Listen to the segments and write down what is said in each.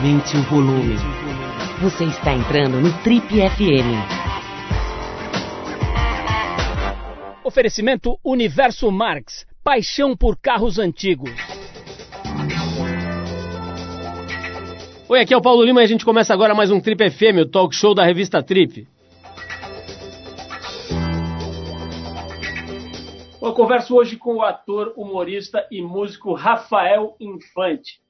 Aumente o volume. Você está entrando no Trip FM. Oferecimento Universo Marx. Paixão por carros antigos. Oi, aqui é o Paulo Lima e a gente começa agora mais um Trip FM, o talk show da revista Trip. Eu converso hoje com o ator, humorista e músico Rafael Infante.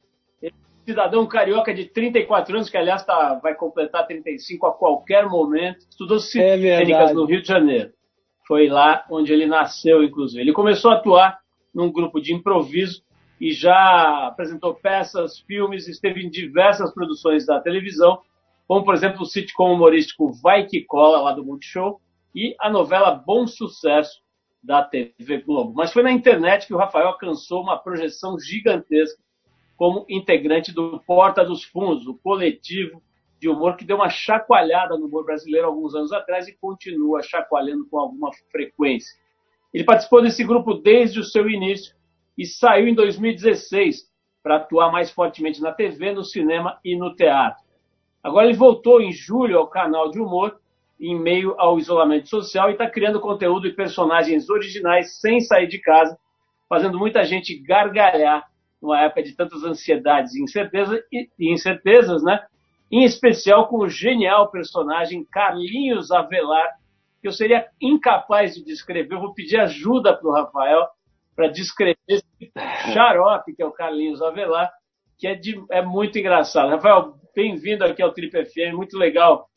Cidadão carioca de 34 anos, que aliás tá, vai completar 35 a qualquer momento. Estudou ciências é no Rio de Janeiro. Foi lá onde ele nasceu, inclusive. Ele começou a atuar num grupo de improviso e já apresentou peças, filmes, esteve em diversas produções da televisão, como por exemplo o sitcom humorístico Vai Que Cola, lá do Multishow, e a novela Bom Sucesso, da TV Globo. Mas foi na internet que o Rafael alcançou uma projeção gigantesca como integrante do Porta dos Fundos, o coletivo de humor que deu uma chacoalhada no humor brasileiro alguns anos atrás e continua chacoalhando com alguma frequência. Ele participou desse grupo desde o seu início e saiu em 2016 para atuar mais fortemente na TV, no cinema e no teatro. Agora ele voltou em julho ao canal de humor em meio ao isolamento social e está criando conteúdo e personagens originais sem sair de casa, fazendo muita gente gargalhar numa época de tantas ansiedades e, incerteza, e, e incertezas, né? Em especial com o genial personagem Carlinhos Avelar, que eu seria incapaz de descrever. Eu vou pedir ajuda para o Rafael para descrever esse xarope que é o Carlinhos Avelar, que é, de, é muito engraçado. Rafael, bem-vindo aqui ao Trip FM, muito legal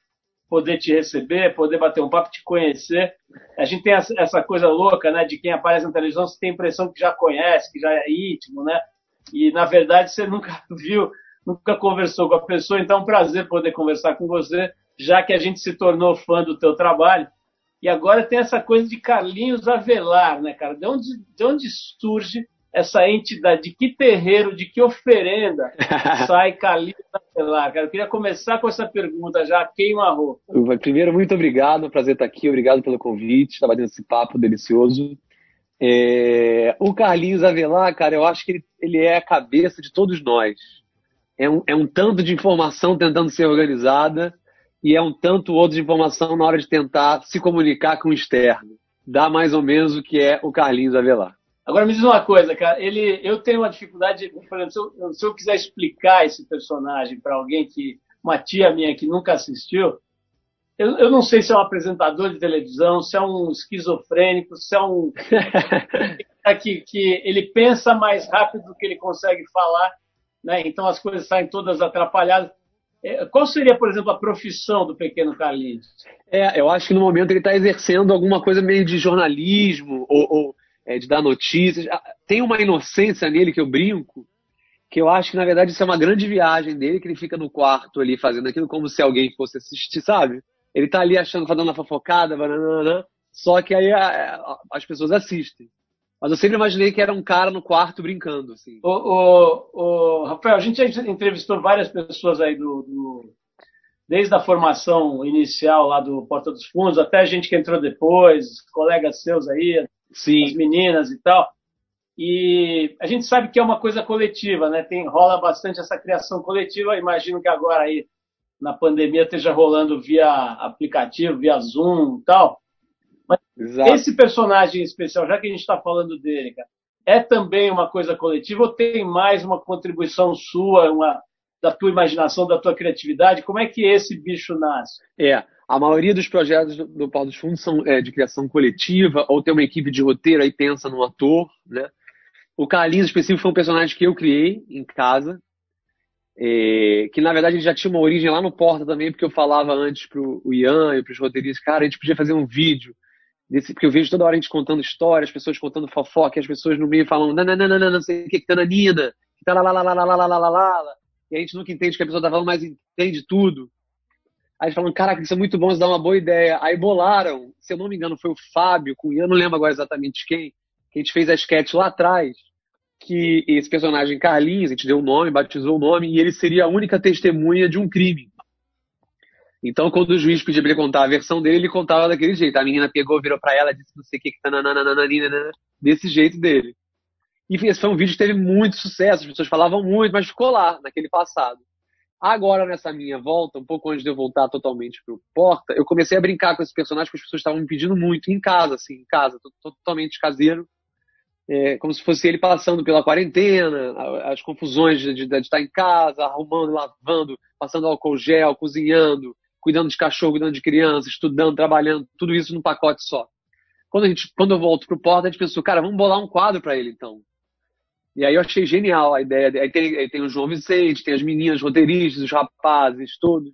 poder te receber, poder bater um papo, te conhecer. A gente tem essa coisa louca, né, de quem aparece na televisão, você tem a impressão que já conhece, que já é íntimo, né? E na verdade você nunca viu, nunca conversou com a pessoa, então é um prazer poder conversar com você, já que a gente se tornou fã do teu trabalho. E agora tem essa coisa de Carlinhos Avelar, né, cara? De onde, de onde surge essa entidade, de que terreiro, de que oferenda sai Calixto Avelar? Cara, eu queria começar com essa pergunta já, queima a roupa. Primeiro, muito obrigado, prazer estar aqui, obrigado pelo convite, estava dando esse papo delicioso. É... O Carlinhos Avelar, cara, eu acho que ele, ele é a cabeça de todos nós. É um, é um tanto de informação tentando ser organizada e é um tanto outro de informação na hora de tentar se comunicar com o externo. Dá mais ou menos o que é o Carlinhos Avelar. Agora me diz uma coisa, cara. Ele, eu tenho uma dificuldade, por exemplo, se eu, se eu quiser explicar esse personagem para alguém que uma tia minha que nunca assistiu, eu, eu, não sei se é um apresentador de televisão, se é um esquizofrênico, se é um que, que ele pensa mais rápido do que ele consegue falar, né? Então as coisas saem todas atrapalhadas. É, qual seria, por exemplo, a profissão do pequeno Carlinhos? É, eu acho que no momento ele está exercendo alguma coisa meio de jornalismo ou, ou é, de dar notícias. Ah, tem uma inocência nele que eu brinco, que eu acho que na verdade isso é uma grande viagem dele, que ele fica no quarto ali fazendo aquilo como se alguém fosse assistir, sabe? Ele tá ali achando, fazendo a fofocada, banana, só que aí a, a, as pessoas assistem. Mas eu sempre imaginei que era um cara no quarto brincando, assim. O, Rafael, a gente já entrevistou várias pessoas aí do, do, desde a formação inicial lá do Porta dos Fundos, até a gente que entrou depois, colegas seus aí, Sim. as meninas e tal. E a gente sabe que é uma coisa coletiva, né? Tem, rola bastante essa criação coletiva. Imagino que agora aí na pandemia esteja rolando via aplicativo, via Zoom e tal. Mas Exato. esse personagem especial, já que a gente está falando dele, cara, é também uma coisa coletiva ou tem mais uma contribuição sua, uma, da tua imaginação, da tua criatividade? Como é que esse bicho nasce? É, a maioria dos projetos do, do Pau dos Fundos são é, de criação coletiva, ou tem uma equipe de roteiro aí pensa no ator, né? O Carlinhos específico foi um personagem que eu criei em casa, é, que na verdade ele já tinha uma origem lá no Porta também, porque eu falava antes pro o Ian e pros roteiristas, cara, a gente podia fazer um vídeo desse, porque eu vejo toda hora a gente contando histórias, as pessoas contando fofoca, as pessoas no meio falando, não, não, não, não, não, não sei o que, que tá na Nina, que tá lá, lá, lá, lá, lá, lá, lá, lá, lá, e a gente nunca entende o que a pessoa tá falando, mas entende tudo. Aí eles falam, caraca, isso é muito bom, isso dá uma boa ideia. Aí bolaram, se eu não me engano, foi o Fábio, com o Ian, não lembro agora exatamente quem, que a gente fez a sketch lá atrás, que esse personagem Carlinhos, a gente deu o um nome, batizou o nome, e ele seria a única testemunha de um crime. Então, quando o juiz pedia pra ele contar a versão dele, ele contava daquele jeito. A menina pegou, virou pra ela, disse não sei o que, que tá desse jeito dele. E esse foi um vídeo que teve muito sucesso, as pessoas falavam muito, mas ficou lá, naquele passado. Agora, nessa minha volta, um pouco antes de eu voltar totalmente pro Porta, eu comecei a brincar com esse personagem que as pessoas estavam me pedindo muito, em casa, assim, em casa, totalmente caseiro. É, como se fosse ele passando pela quarentena, as confusões de, de, de, estar em casa, arrumando, lavando, passando álcool gel, cozinhando, cuidando de cachorro, cuidando de criança, estudando, trabalhando, tudo isso num pacote só. Quando, a gente, quando eu volto pro Porta, a gente pensou, cara, vamos bolar um quadro para ele então. E aí eu achei genial a ideia. Aí tem, aí tem o João Vicente, tem as meninas roteiristas, os rapazes, todos.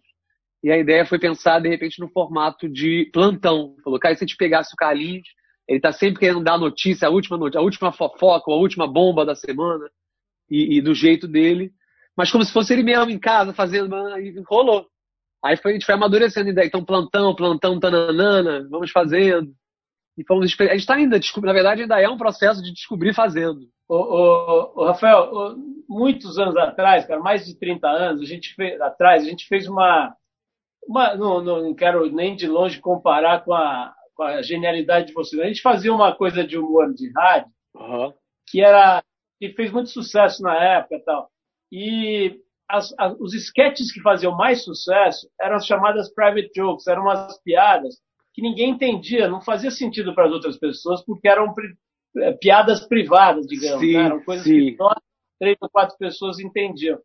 E a ideia foi pensar, de repente, no formato de plantão. Falou, cara, se a gente pegasse o Carlinhos, ele tá sempre querendo dar a notícia, a última, a última fofoca, a última bomba da semana, e, e, do jeito dele. Mas como se fosse ele mesmo em casa, fazendo, e rolou. Aí foi, a gente foi amadurecendo a ideia. Então, plantão, plantão, tananana, vamos fazendo. E fomos, a gente está ainda, na verdade, ainda é um processo de descobrir fazendo. O, Rafael, muitos anos atrás, cara, mais de 30 anos, a gente fez, atrás, a gente fez uma. uma não, não quero nem de longe comparar com a, com a genialidade de vocês. A gente fazia uma coisa de humor de rádio uhum. que era que fez muito sucesso na época e tal. E as, as, os sketches que faziam mais sucesso eram as chamadas private jokes, eram umas piadas que ninguém entendia, não fazia sentido para as outras pessoas porque eram é, piadas privadas, digamos. Sim, né? Eram coisas sim. que só três ou quatro pessoas entendiam.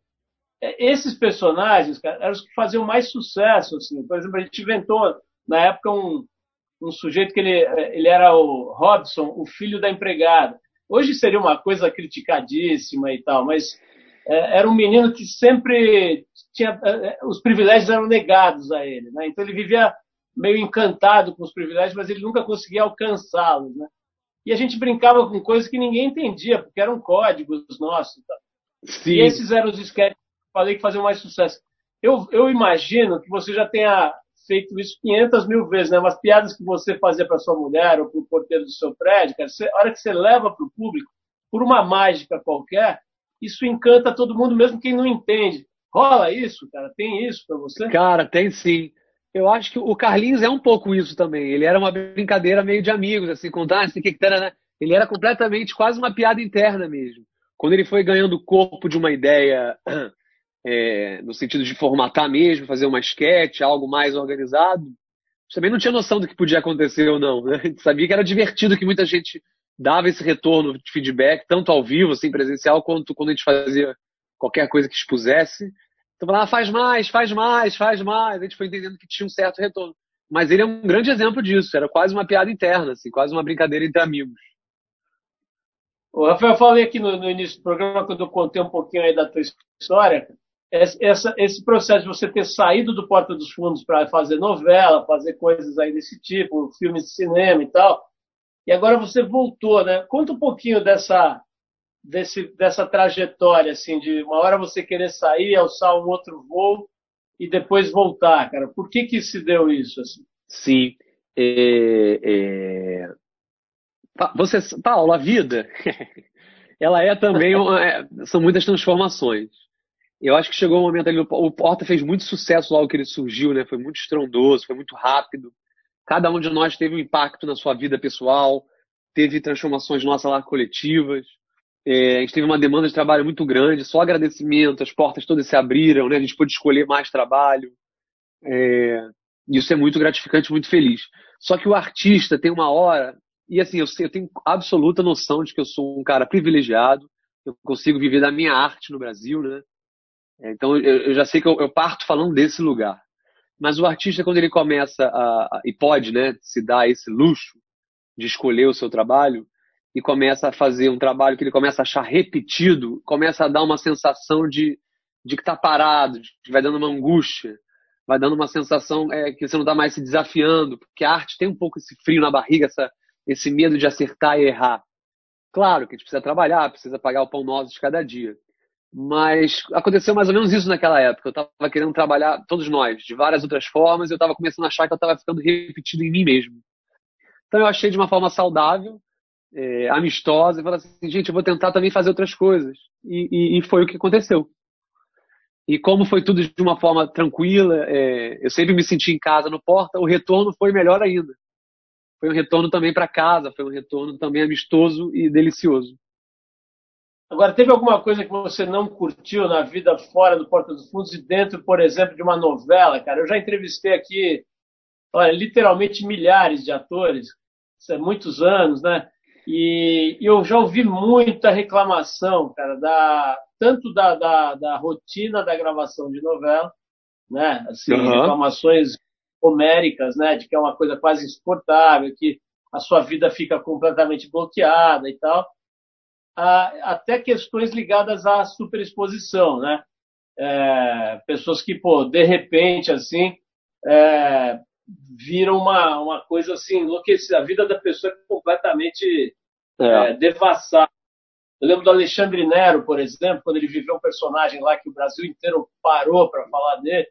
É, esses personagens, cara, eram os que faziam mais sucesso. Assim. Por exemplo, a gente inventou, na época, um, um sujeito que ele, ele era o Robson, o filho da empregada. Hoje seria uma coisa criticadíssima e tal, mas é, era um menino que sempre tinha. É, os privilégios eram negados a ele. Né? Então ele vivia meio encantado com os privilégios, mas ele nunca conseguia alcançá-los. Né? e a gente brincava com coisas que ninguém entendia, porque eram códigos nossos. Tá? E esses eram os sketches que eu falei que faziam mais sucesso. Eu, eu imagino que você já tenha feito isso 500 mil vezes, né? Umas piadas que você fazia para sua mulher ou para o porteiro do seu prédio, cara, você, a hora que você leva para o público, por uma mágica qualquer, isso encanta todo mundo, mesmo quem não entende. Rola isso, cara? Tem isso para você? Cara, tem sim. Eu acho que o Carlinhos é um pouco isso também. Ele era uma brincadeira meio de amigos, assim, contar, assim, que que era, né? Ele era completamente quase uma piada interna mesmo. Quando ele foi ganhando corpo de uma ideia, é, no sentido de formatar mesmo, fazer uma sketch, algo mais organizado, também não tinha noção do que podia acontecer ou não. Né? A gente sabia que era divertido, que muita gente dava esse retorno de feedback, tanto ao vivo, assim, presencial, quanto quando a gente fazia qualquer coisa que expusesse. Então falava, ah, faz mais, faz mais, faz mais. A gente foi entendendo que tinha um certo retorno. Mas ele é um grande exemplo disso. Era quase uma piada interna, assim, quase uma brincadeira entre amigos. O Rafael, eu falei aqui no, no, início do programa, quando eu contei um pouquinho aí da tua história, essa, esse processo de você ter saído do Porta dos Fundos para fazer novela, fazer coisas aí desse tipo, filmes de cinema e tal, e agora você voltou, né? Conta um pouquinho dessa, desse, dessa trajetória, assim, de uma hora você querer sair, alçar um outro voo e depois voltar, cara? Por que que se deu isso, assim? Sim. É, é... Você, Paulo, a vida, ela é também, uma, é, são muitas transformações. Eu acho que chegou um momento ali, o Porta fez muito sucesso logo que ele surgiu, né? Foi muito estrondoso, foi muito rápido. Cada um de nós teve um impacto na sua vida pessoal, teve transformações nossas lá coletivas. É, a gente teve uma demanda de trabalho muito grande, só agradecimento, as portas todas se abriram, né? a gente pôde escolher mais trabalho. É, isso é muito gratificante, muito feliz. Só que o artista tem uma hora, e assim, eu, eu tenho absoluta noção de que eu sou um cara privilegiado, eu consigo viver da minha arte no Brasil, né? É, então eu, já sei que eu, eu, parto falando desse lugar. Mas o artista, quando ele começa a, a, e pode né, se dar esse luxo de escolher o seu trabalho, e começa a fazer um trabalho que ele começa a achar repetido, começa a dar uma sensação de, de que está parado, de que vai dando uma angústia, vai dando uma sensação é, que você não está mais se desafiando, porque a arte tem um pouco esse frio na barriga, essa, esse medo de acertar e errar. Claro que a gente precisa trabalhar, precisa pagar o pão nosso de cada dia. Mas aconteceu mais ou menos isso naquela época. Eu estava querendo trabalhar, todos nós, de várias outras formas, e eu estava começando a achar que eu estava ficando repetido em mim mesmo. Então eu achei de uma forma saudável, é, amistosa e falar assim, gente, eu vou tentar também fazer outras coisas. E, e, e, foi o que aconteceu. E como foi tudo de uma forma tranquila, é, eu sempre me senti em casa no Porta, o retorno foi melhor ainda. Foi um retorno também para casa, foi um retorno também amistoso e delicioso. Agora, teve alguma coisa que você não curtiu na vida fora do Porta dos Fundos e dentro, por exemplo, de uma novela, cara? Eu já entrevistei aqui, olha, literalmente milhares de atores, há muitos anos, né? E, eu já ouvi muita reclamação, cara, da, tanto da, da, da rotina da gravação de novela, né? Assim, uhum. reclamações homéricas, né? De que é uma coisa quase insuportável, que a sua vida fica completamente bloqueada e tal a, até questões ligadas à superexposição, né? É, pessoas que, pô, de repente, assim, é, viram uma, uma coisa assim, enlouquecida. A vida da pessoa é completamente é. É, devassada. Eu lembro do Alexandre Nero, por exemplo, quando ele viveu um personagem lá que o Brasil inteiro parou para falar dele.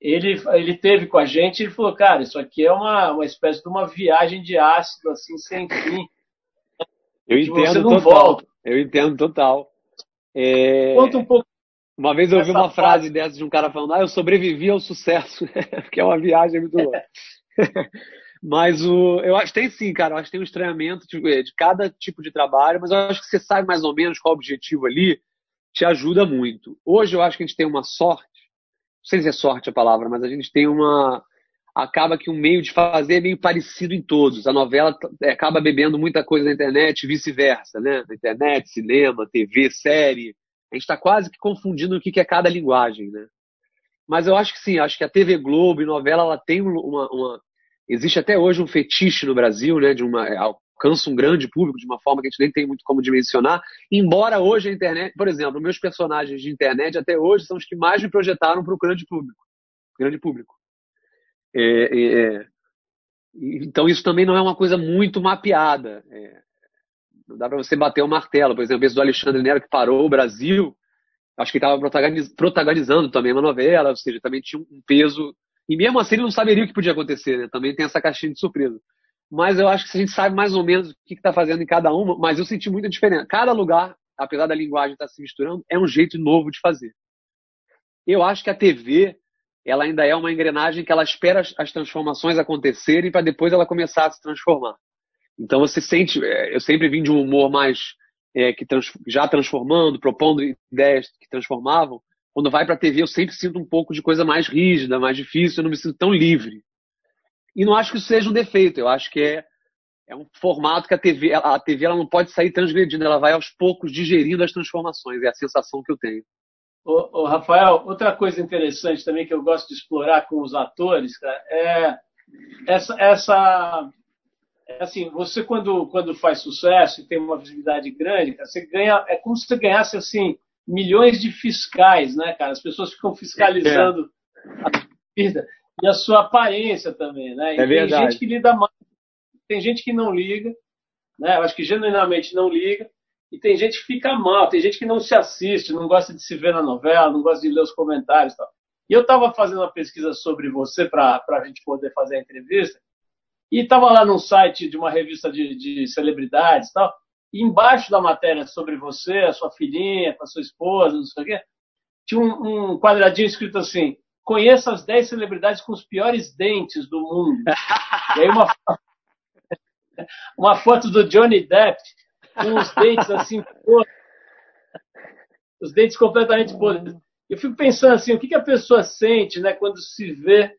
Ele, ele teve com a gente e ele falou, cara, isso aqui é uma, uma espécie de uma viagem de ácido, assim, sem fim. Eu entendo total. Volta. Eu entendo total. É... Conta um pouco. Uma vez eu ouvi uma frase dessa de um cara falando, ah, eu sobrevivi ao sucesso, que é uma viagem muito louca. mas o, eu acho que tem sim, cara, eu acho que tem um estranhamento de, de cada tipo de trabalho, mas eu acho que você sabe mais ou menos qual é o objetivo ali, te ajuda muito. Hoje eu acho que a gente tem uma sorte, não sei se é sorte a palavra, mas a gente tem uma, acaba que um meio de fazer é meio parecido em todos. A novela é, acaba bebendo muita coisa na internet e vice-versa, né? Na internet, cinema, TV, série. A gente está quase que confundindo o que é cada linguagem, né? Mas eu acho que sim, acho que a TV Globo e novela, ela tem uma, uma... Existe até hoje um fetiche no Brasil, né? De uma... Alcança um grande público de uma forma que a gente nem tem muito como dimensionar. Embora hoje a internet, por exemplo, meus personagens de internet até hoje são os que mais me projetaram para o grande público. Grande público. É, é, é, então isso também não é uma coisa muito mapeada. É, não dá para você bater o martelo. Por exemplo, esse do Alexandre Nero que parou o Brasil, acho que estava protagoniz, protagonizando também uma novela, ou seja, também tinha um peso. E mesmo assim ele não saberia o que podia acontecer, né? Também tem essa caixinha de surpresa. Mas eu acho que a gente sabe mais ou menos o que está fazendo em cada uma, mas eu senti muita diferença. Cada lugar, apesar da linguagem estar tá se misturando, é um jeito novo de fazer. Eu acho que a TV ela ainda é uma engrenagem que ela espera as, transformações acontecerem para depois ela começar a se transformar. Então você sente, é, eu sempre vim de um humor mais é, que trans, já transformando, propondo ideias que transformavam. Quando vai para a TV eu sempre sinto um pouco de coisa mais rígida, mais difícil, eu não me sinto tão livre. E não acho que isso seja um defeito, eu acho que é, é um formato que a TV, a TV ela não pode sair transgredindo, ela vai aos poucos digerindo as transformações, é a sensação que eu tenho. Ô, ô, Rafael, outra coisa interessante também que eu gosto de explorar com os atores, cara, é essa, essa é assim, você quando, quando faz sucesso e tem uma visibilidade grande, cara, você ganha, é como se você ganhasse assim milhões de fiscais, né, cara? As pessoas ficam fiscalizando é. a vida e a sua aparência também, né? E é verdade. Tem gente que lida mais, tem gente que não liga, né? Eu acho que genuinamente não liga. E tem gente que fica mal, tem gente que não se assiste, não gosta de se ver na novela, não gosta de ler os comentários e tal. E eu estava fazendo uma pesquisa sobre você para a gente poder fazer a entrevista, e estava lá num site de uma revista de, de celebridades e tal, e embaixo da matéria sobre você, a sua filhinha, a sua esposa, não sei o quê, tinha um, um quadradinho escrito assim, conheça as 10 celebridades com os piores dentes do mundo. e aí uma, uma foto do Johnny Depp, com os dentes assim, os dentes completamente podres. Eu fico pensando assim, o que, que a pessoa sente, né, quando se vê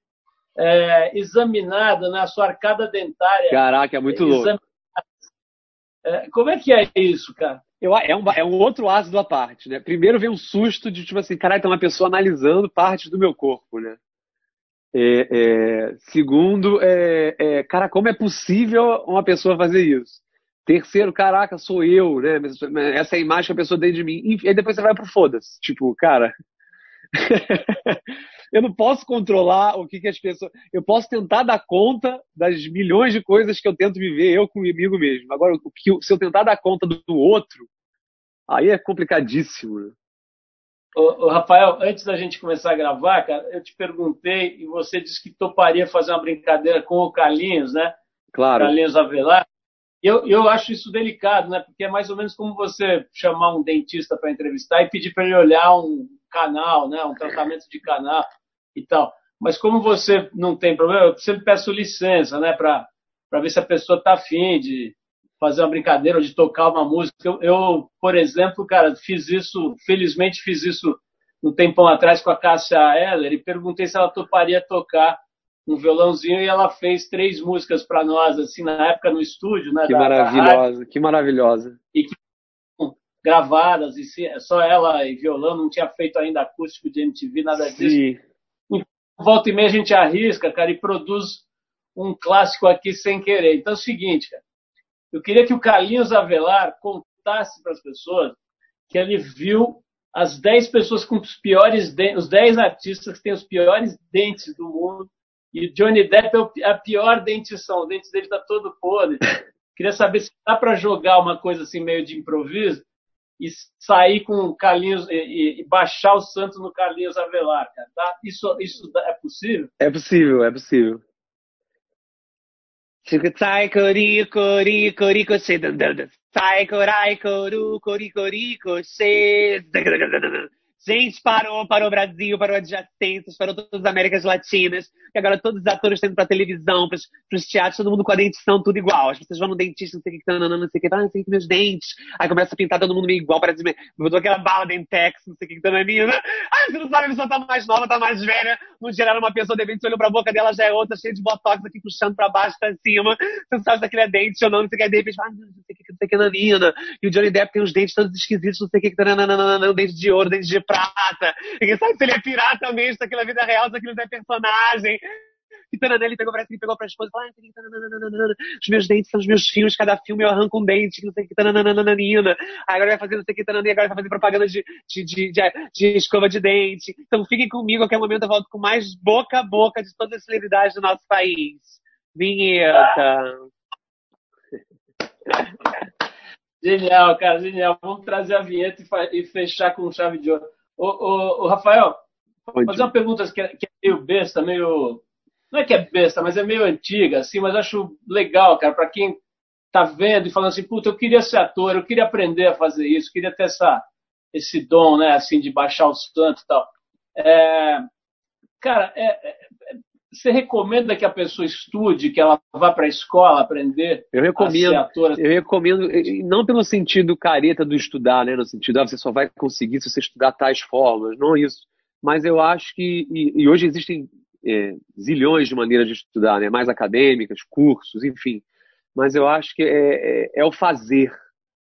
é, examinada na né, sua arcada dentária. Caraca, é muito louco. É, como é que é isso, cara? Eu, é, um, é um outro ácido à parte, né? Primeiro vem um susto de, tipo assim, caralho, tem uma pessoa analisando partes do meu corpo, né? É, é, segundo, é, é, cara, como é possível uma pessoa fazer isso? Terceiro, caraca, sou eu, né? Essa é a imagem que a pessoa tem de mim. E aí depois você vai pro foda-se. Tipo, cara. eu não posso controlar o que, que as pessoas. Eu posso tentar dar conta das milhões de coisas que eu tento viver eu comigo mesmo. Agora, o que, se eu tentar dar conta do, outro, aí é complicadíssimo. Né? Ô, ô, Rafael, antes da gente começar a gravar, cara, eu te perguntei e você disse que toparia fazer uma brincadeira com o Carlinhos, né? Claro. Carlinhos Avelar. Eu, eu acho isso delicado, né? Porque é mais ou menos como você chamar um dentista para entrevistar e pedir para ele olhar um canal, né? Um tratamento de canal e tal. Mas como você não tem problema, eu sempre peço licença, né? Para ver se a pessoa está afim de fazer uma brincadeira ou de tocar uma música. Eu, eu, por exemplo, cara, fiz isso, felizmente fiz isso um tempão atrás com a Cássia Eller e perguntei se ela toparia tocar um violãozinho e ela fez três músicas para nós, assim, na época no estúdio, né? Que da, maravilhosa, da que maravilhosa. E que gravadas, e se, só ela e violão, não tinha feito ainda acústico de MTV, nada disso. Sim. E volta e meia a gente arrisca, cara, e produz um clássico aqui sem querer. Então é o seguinte, cara, eu queria que o Carlinhos Avelar contasse para as pessoas que ele viu as 10 pessoas com os piores dentes, os 10 artistas que têm os piores dentes do mundo. E Johnny Depp é a pior dentição, o dente dele está todo podre. Queria saber se dá para jogar uma coisa assim meio de improviso e sair com Carlinhos e, e, baixar o Santos no Carlinhos Avelar, cara. Tá? Isso, isso é possível? É possível, é possível. Sai, cori, cori, cori, cochê, sai, corai, coru, cori, cori, cochê. Gente, parou, parou o Brasil, parou adjacências, parou todas as Américas Latinas, que agora todos os atores estão indo pra televisão, pros, pros teatros, todo mundo com a dentição tudo igual. As pessoas vão no dentista, não sei o que, não, não, não sei o que, ah, não sei meus dentes. Aí começa a pintar todo mundo meio igual, parece botou aquela bala Dentex, não sei o que, que menina. Ai, você não sabe, a pessoa tá mais nova, tá mais velha. No geral, uma pessoa, de repente, você olhou pra boca dela, já é outra, cheia de botox aqui, puxando pra baixo, pra cima. Você não sabe se aquele é dente ou não, não sei o que, de repente, ah, não sei o que, não sei o que, menina. E o Johnny Depp tem os dentes todos esquisitos, não sei o que, não, dente de ouro, dente de prata. Ninguém sabe se ele é pirata mesmo, se aquilo é vida real, se aquilo é personagem. E pegou, parece ele pegou pra esposa e falou, ah, os meus dentes são os meus filhos, cada filme eu arranco um dente, não sei o que, tananana. Agora vai fazer não sei o que, tanana, agora vai fazer propaganda de, de, de, de, de escova de dente. Então fiquem comigo, a qualquer momento eu volto com mais boca a boca de todas as celebridades do nosso país. Vinheta. Genial, cara, genial. Vamos trazer a vinheta e, fechar com chave de ouro. Ô Rafael, vou fazer uma pergunta que é, que é meio besta, meio. Não é que é besta, mas é meio antiga, assim, mas acho legal, cara, para quem tá vendo e falando assim, puta, eu queria ser ator, eu queria aprender a fazer isso, queria ter essa, esse dom, né, assim, de baixar o santo e tal. É, cara, é, é, você recomenda que a pessoa estude, que ela vá para a escola aprender eu recomendo, a ser atora? Eu recomendo, não pelo sentido careta do estudar, né? No sentido, ah, você só vai conseguir se você estudar tais formas, não isso. Mas eu acho que, e, e hoje existem é, zilhões de maneiras de estudar, né? Mais acadêmicas, cursos, enfim. Mas eu acho que é, é, é o fazer,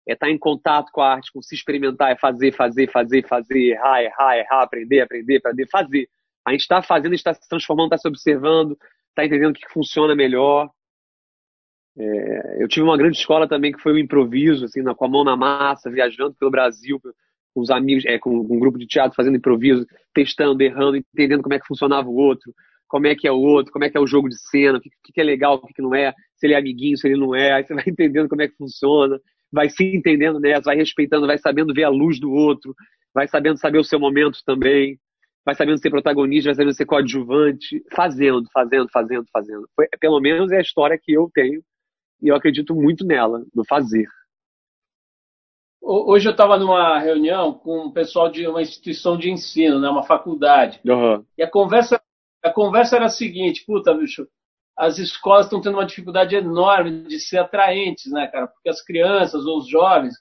é estar em contato com a arte, com se experimentar, é fazer, fazer, fazer, fazer, errar, errar, errar, aprender, aprender, aprender, fazer a gente está fazendo, está se transformando, está se observando, está entendendo o que funciona melhor. É, eu tive uma grande escola também que foi o improviso, assim, com a mão na massa, viajando pelo Brasil, com os amigos, é, com, um grupo de teatro fazendo improviso, testando, errando, entendendo como é que funcionava o outro, como é que é o outro, como é que é o jogo de cena, o que, que é legal, o que, que não é, se ele é amiguinho, se ele não é, aí você vai entendendo como é que funciona, vai se entendendo nessa, vai respeitando, vai sabendo ver a luz do outro, vai sabendo saber o seu momento também vai sabendo ser protagonista, vai sabendo ser coadjuvante, fazendo, fazendo, fazendo, fazendo. Foi, pelo menos é a história que eu tenho e eu acredito muito nela, no fazer. Hoje eu estava numa reunião com o pessoal de uma instituição de ensino, né, uma faculdade. Uhum. E a conversa, a conversa era a seguinte, puta, bicho, as escolas estão tendo uma dificuldade enorme de ser atraentes, né, cara? Porque as crianças ou os jovens,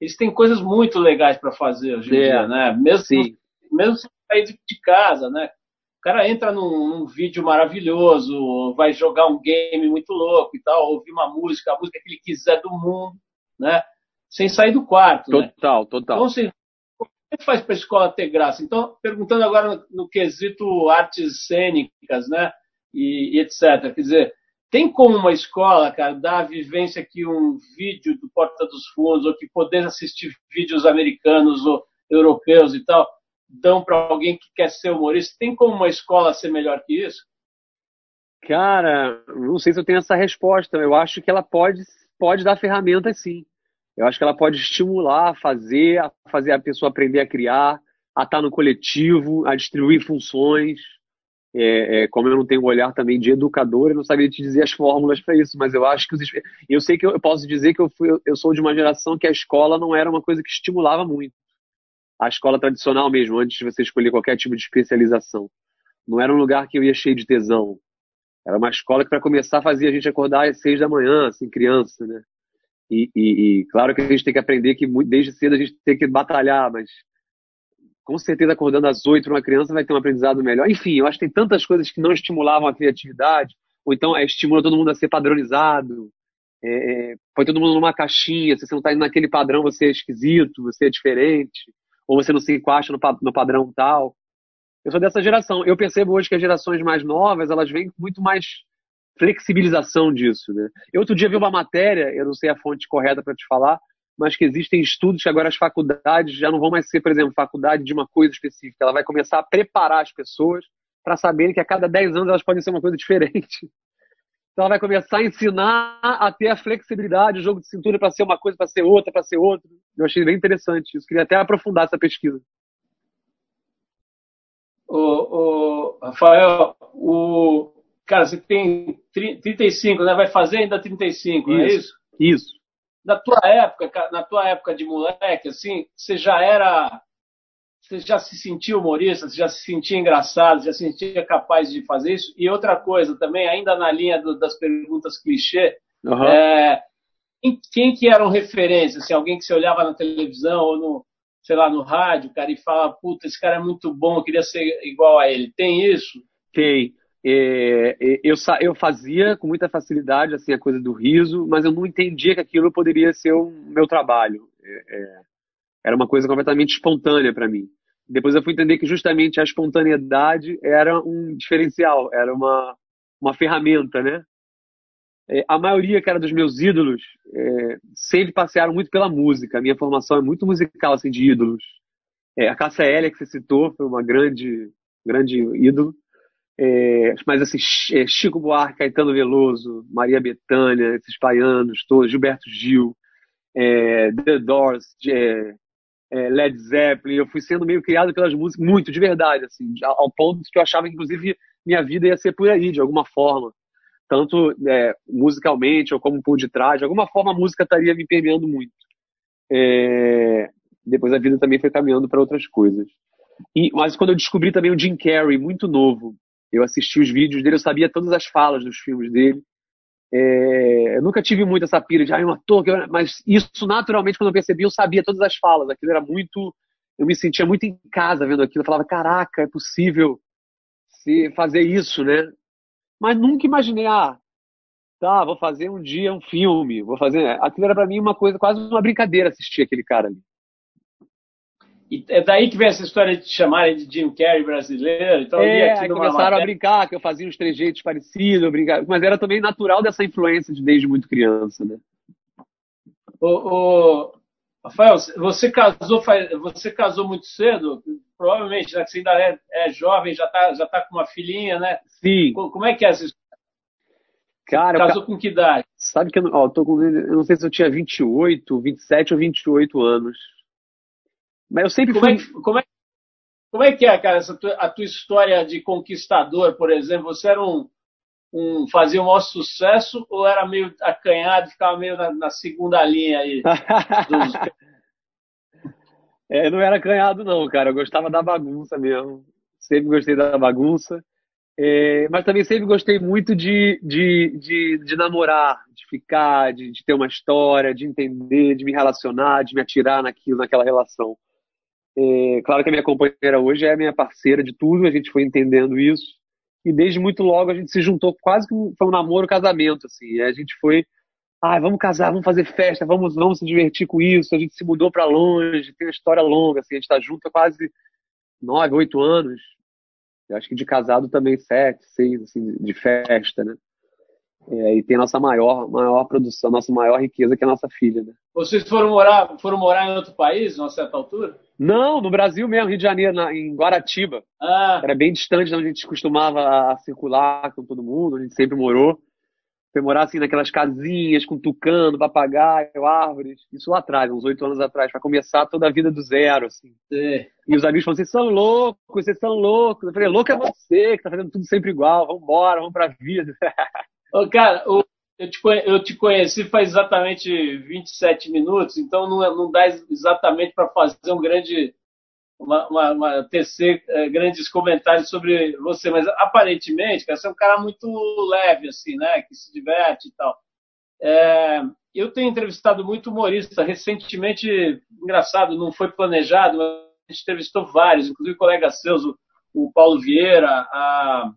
eles têm coisas muito legais para fazer hoje em é, dia, né? Mesmo, sim. mesmo sair de casa, né? O cara entra num, num, vídeo maravilhoso, vai jogar um game muito louco e tal, ouvir uma música, a música que ele quiser do mundo, né? Sem sair do quarto. Né? Total, né? total. Então, assim, como é que faz para a escola ter graça? Então, perguntando agora no, no quesito artes cênicas, né? E, e, etc. Quer dizer, tem como uma escola, cara, dar a vivência que um vídeo do Porta dos Fundos, ou que poder assistir vídeos americanos ou europeus e tal, dão para alguém que quer ser humorista? Tem como uma escola ser melhor que isso? Cara, não sei se eu tenho essa resposta. Eu acho que ela pode, pode dar ferramentas sim. Eu acho que ela pode estimular a fazer, a fazer a pessoa aprender a criar, a estar no coletivo, a distribuir funções. É, é, como eu não tenho um olhar também de educador, eu não sabia te dizer as fórmulas para isso, mas eu acho que os, eu sei que eu, eu posso dizer que eu, fui, eu sou de uma geração que a escola não era uma coisa que estimulava muito a escola tradicional mesmo, antes de você escolher qualquer tipo de especialização. Não era um lugar que eu ia cheio de tesão. Era uma escola que, para começar, fazia a gente acordar às seis da manhã, assim, criança, né? E, e, e, claro que a gente tem que aprender que desde cedo a gente tem que batalhar, mas com certeza acordando às oito uma criança vai ter um aprendizado melhor. Enfim, eu acho que tem tantas coisas que não estimulavam a criatividade, ou então é, estimula todo mundo a ser padronizado, é, é põe todo mundo numa caixinha, se você não está indo naquele padrão, você é esquisito, você é diferente, ou você não se encaixa no, no padrão tal. Eu sou dessa geração. Eu percebo hoje que as gerações mais novas, elas vêm com muito mais flexibilização disso, né? Eu outro dia vi uma matéria, eu não sei a fonte correta para te falar, mas que existem estudos que agora as faculdades já não vão mais ser, por exemplo, faculdade de uma coisa específica. Ela vai começar a preparar as pessoas para saberem que a cada 10 anos elas podem ser uma coisa diferente. Então ela vai começar a ensinar a ter a flexibilidade, o jogo de cintura para ser uma coisa, para ser outra, para ser outra. Eu achei bem interessante isso. Queria até aprofundar essa pesquisa. O, o Rafael, o, cara, você tem 35, né? Vai fazer ainda 35, isso, não é isso? Isso. Na tua época, na tua época de moleque, assim, você já era você já se sentia humorista, você já se sentia engraçado, já se sentia capaz de fazer isso? E outra coisa também, ainda na linha do, das perguntas clichê, uhum. é, quem, quem, que eram referências? Assim, alguém que você olhava na televisão ou no, sei lá, no rádio, cara, e fala, puta, esse cara é muito bom, eu queria ser igual a ele. Tem isso? Tem. É, é eu, eu fazia com muita facilidade assim a coisa do riso, mas eu não entendia que aquilo poderia ser o meu trabalho. É, é era uma coisa completamente espontânea para mim. Depois eu fui entender que justamente a espontaneidade era um diferencial, era uma, uma ferramenta, né? É, a maioria, cara, dos meus ídolos é, sempre passearam muito pela música. A minha formação é muito musical, assim, de ídolos. É, a Cássia Hélia, que você citou, foi uma grande, grande ídolo. É, mas, assim, é, Chico Buarque, Caetano Veloso, Maria Bethânia, esses baianos todos, Gilberto Gil, é, The Doors, é, Led Zeppelin, eu fui sendo meio criado pelas músicas, muito, de verdade, assim, ao ponto que eu achava que, inclusive, minha vida ia ser por aí, de alguma forma. Tanto é, musicalmente ou como por detrás, de alguma forma a música estaria me permeando muito. É, depois a vida também foi caminhando para outras coisas. E, mas quando eu descobri também o Jim Carrey, muito novo, eu assisti os vídeos dele, eu sabia todas as falas dos filmes dele. É, eu nunca tive muito essa pira de, ah, um ator, mas isso naturalmente, quando eu percebi, eu sabia todas as falas. Aquilo era muito. Eu me sentia muito em casa vendo aquilo. Eu falava, caraca, é possível se fazer isso, né? Mas nunca imaginei, ah, tá, vou fazer um dia um filme, vou fazer. Aquilo era para mim uma coisa, quase uma brincadeira assistir aquele cara ali. E é daí que vem essa história de te chamarem de Jim Carrey brasileiro. Então, é, aí começaram matéria... a brincar, que eu fazia uns trejeitos parecidos, brincar, mas era também natural dessa influência de desde muito criança, né? O, o, Rafael, você casou, você casou muito cedo, provavelmente, né, que você ainda é, é jovem, já está já tá com uma filhinha, né? Sim. Como é que é essa história? Cara, casou com que idade? Sabe que eu, ó, eu, tô com, eu não sei se eu tinha 28, 27 ou 28 anos. Mas eu sempre como fui... É que, como, é, como é que é, cara, essa tua, a tua história de conquistador, por exemplo? Você era um, um fazia um maior sucesso ou era meio acanhado, ficava meio na, na segunda linha aí? Dos... é, não era acanhado não, cara. Eu gostava da bagunça mesmo. Sempre gostei da bagunça. É, mas também sempre gostei muito de, de, de, de namorar, de ficar, de, de, ter uma história, de entender, de me relacionar, de me atirar naquilo, naquela relação. É, claro que a minha companheira hoje é minha parceira de tudo, a gente foi entendendo isso. E desde muito logo a gente se juntou, quase que foi um namoro, casamento, assim. A gente foi, ah, vamos casar, vamos fazer festa, vamos, vamos se divertir com isso. A gente se mudou para longe, tem uma história longa, assim. A gente está junto há quase nove, oito anos. Eu acho que de casado também sete, seis, assim, de festa, né? É, e tem nossa maior, maior produção, nossa maior riqueza, que é a nossa filha, né? Vocês foram morar, foram morar em outro país, a uma certa altura? Não, no Brasil mesmo, Rio de Janeiro, na, em Guaratiba. Ah. Era bem distante de onde a gente costumava circular com todo mundo, a gente sempre morou. Foi morar assim naquelas casinhas com tucano, papagaio, árvores. Isso lá atrás, uns oito anos atrás, para começar toda a vida do zero, assim. É. E os amigos falaram, vocês são loucos, vocês são loucos. Eu falei, louco é você, que tá fazendo tudo sempre igual, vambora, vamos pra vida. Cara, o, eu, te, eu te conheci faz exatamente 27 minutos, então não, não dá exatamente para fazer um grande. Uma, uma, uma tecer é, grandes comentários sobre você, mas aparentemente, cara, você é um cara muito leve, assim, né? Que se diverte e tal. É, eu tenho entrevistado muito humorista. Recentemente, engraçado, não foi planejado, mas a gente entrevistou vários, inclusive colegas seus, o, o Paulo Vieira, a,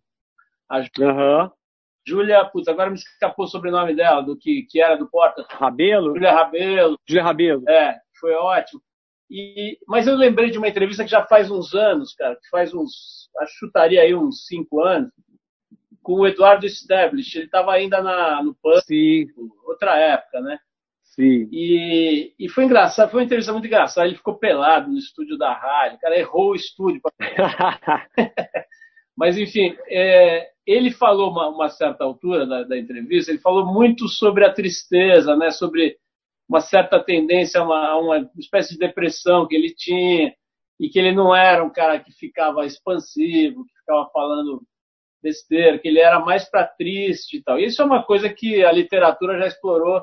a Aham. Júlia, puta, agora me escapou o sobrenome dela, do que, que era do Porta. Rabelo? Júlia Rabelo. Júlia Rabelo. É, foi ótimo. E, mas eu lembrei de uma entrevista que já faz uns anos, cara, que faz uns, acho que chutaria aí uns cinco anos, com o Eduardo Stablish. Ele estava ainda na, no PAN, outra época, né? sim. E, e foi engraçado, foi uma entrevista muito engraçada. Ele ficou pelado no estúdio da rádio, o cara errou o estúdio. Mas, enfim, é, ele falou uma, uma certa altura da, da, entrevista, ele falou muito sobre a tristeza, né? Sobre uma certa tendência a uma, uma espécie de depressão que ele tinha e que ele não era um cara que ficava expansivo, que ficava falando besteira, que ele era mais para triste e tal. Isso é uma coisa que a literatura já explorou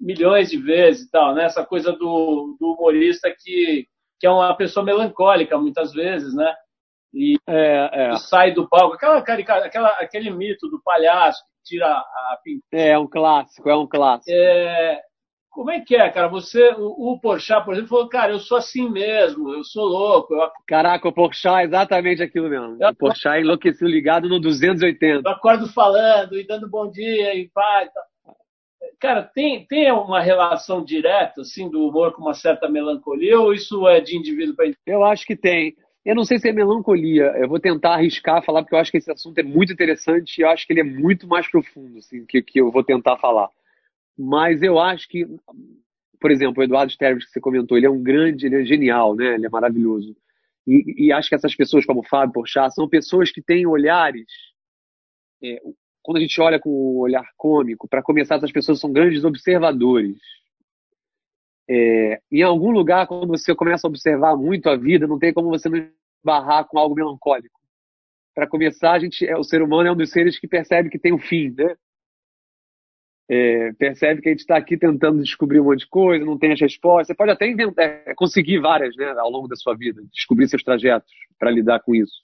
milhões de vezes e tal, né? Essa coisa do, do humorista que, que é uma pessoa melancólica muitas vezes, né? E é, é. sai do palco, aquela, aquela, aquele mito do palhaço que tira a pintura. É um clássico, é um clássico. É, como é que é, cara? Você, o, o Porchat, por exemplo, falou, cara, eu sou assim mesmo, eu sou louco. Eu... Caraca, o Porchat é exatamente aquilo mesmo. Eu... O Porchat enlouqueceu ligado no 280. Eu acordo falando e dando bom dia e tal. Cara, tem, tem uma relação direta, assim, do humor com uma certa melancolia ou isso é de indivíduo para indivíduo? Eu acho que tem. Eu não sei se é melancolia. Eu vou tentar arriscar falar, porque eu acho que esse assunto é muito interessante e eu acho que ele é muito mais profundo, assim, que, que eu vou tentar falar. Mas eu acho que, por exemplo, o Eduardo Sterves, que você comentou, ele é um grande, ele é genial, né? Ele é maravilhoso. E, e acho que essas pessoas, como o Fábio Porchat, são pessoas que têm olhares. É, quando a gente olha com o olhar cômico, para começar, essas pessoas são grandes observadores. É, em algum lugar, quando você começa a observar muito a vida, não tem como você não barrar com algo melancólico. Para começar, a gente, é, o ser humano é um dos seres que percebe que tem um fim, né? É, percebe que a gente está aqui tentando descobrir um monte de coisa, não tem as respostas. Você pode até inventar, é, conseguir várias né, ao longo da sua vida, descobrir seus trajetos para lidar com isso.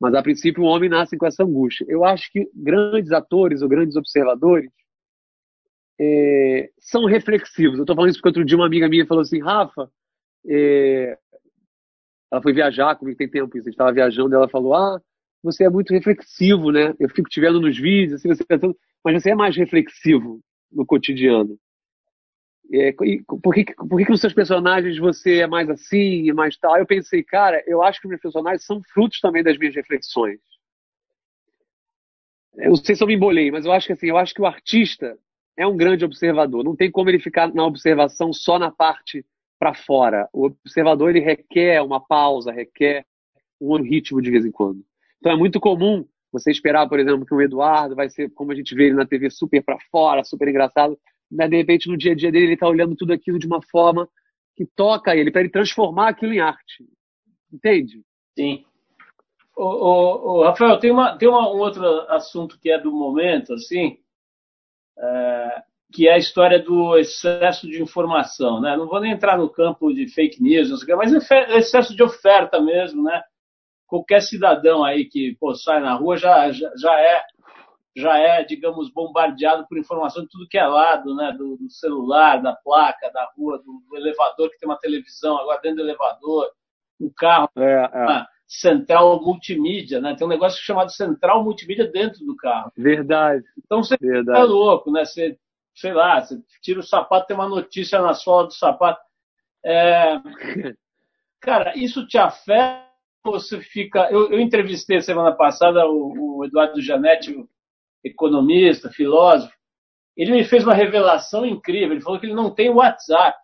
Mas, a princípio, o homem nasce com essa angústia. Eu acho que grandes atores ou grandes observadores é, são reflexivos. Eu estou falando isso porque outro dia uma amiga minha falou assim, Rafa, é... ela foi viajar comigo, tem tempo isso, a gente estava viajando, e ela falou, ah, você é muito reflexivo, né? Eu fico te vendo nos vídeos, assim, você pensando mas você é mais reflexivo no cotidiano. É, por que, por que, que nos seus personagens você é mais assim e mais tal? Eu pensei, cara, eu acho que meus personagens são frutos também das minhas reflexões. Eu não sei se eu me embolei, mas eu acho que assim, eu acho que o artista é um grande observador. Não tem como ele ficar na observação só na parte para fora. O observador ele requer uma pausa, requer um ritmo de vez em quando. Então é muito comum você esperar, por exemplo, que o Eduardo vai ser, como a gente vê ele na TV, super para fora, super engraçado, mas de repente no dia a dia dele ele está olhando tudo aquilo de uma forma que toca ele, para ele transformar aquilo em arte. Entende? Sim. Ô, Rafael, tem, uma, tem uma, um outro assunto que é do momento, assim, é, que é a história do excesso de informação, né? Não vou nem entrar no campo de fake news, não sei o que, mas excesso de oferta mesmo, né? qualquer cidadão aí que pô, sai na rua já, já, já, é, já é, digamos, bombardeado por informação de tudo que é lado, né? Do, do celular, da placa, da rua, do, do, elevador que tem uma televisão, agora dentro do elevador, o carro, é, é. Central multimídia, né? Tem um negócio chamado central multimídia dentro do carro. Verdade. Então você Verdade. é louco, né? Você, sei lá, você tira o sapato, tem uma notícia na sola do sapato. É... Cara, isso te afeta você fica. Eu, eu entrevistei semana passada o, o Eduardo Janetti, economista, filósofo. Ele me fez uma revelação incrível. Ele falou que ele não tem WhatsApp.